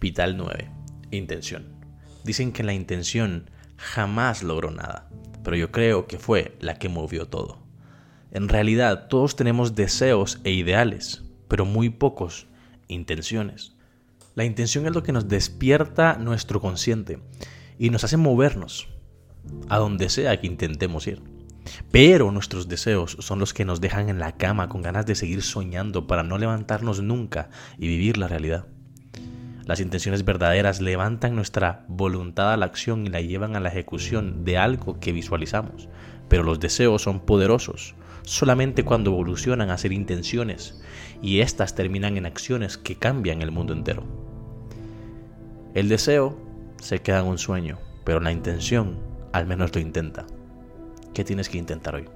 Pital 9. Intención. Dicen que la intención jamás logró nada, pero yo creo que fue la que movió todo. En realidad todos tenemos deseos e ideales, pero muy pocos intenciones. La intención es lo que nos despierta nuestro consciente y nos hace movernos a donde sea que intentemos ir. Pero nuestros deseos son los que nos dejan en la cama con ganas de seguir soñando para no levantarnos nunca y vivir la realidad. Las intenciones verdaderas levantan nuestra voluntad a la acción y la llevan a la ejecución de algo que visualizamos. Pero los deseos son poderosos solamente cuando evolucionan a ser intenciones y éstas terminan en acciones que cambian el mundo entero. El deseo se queda en un sueño, pero la intención al menos lo intenta. ¿Qué tienes que intentar hoy?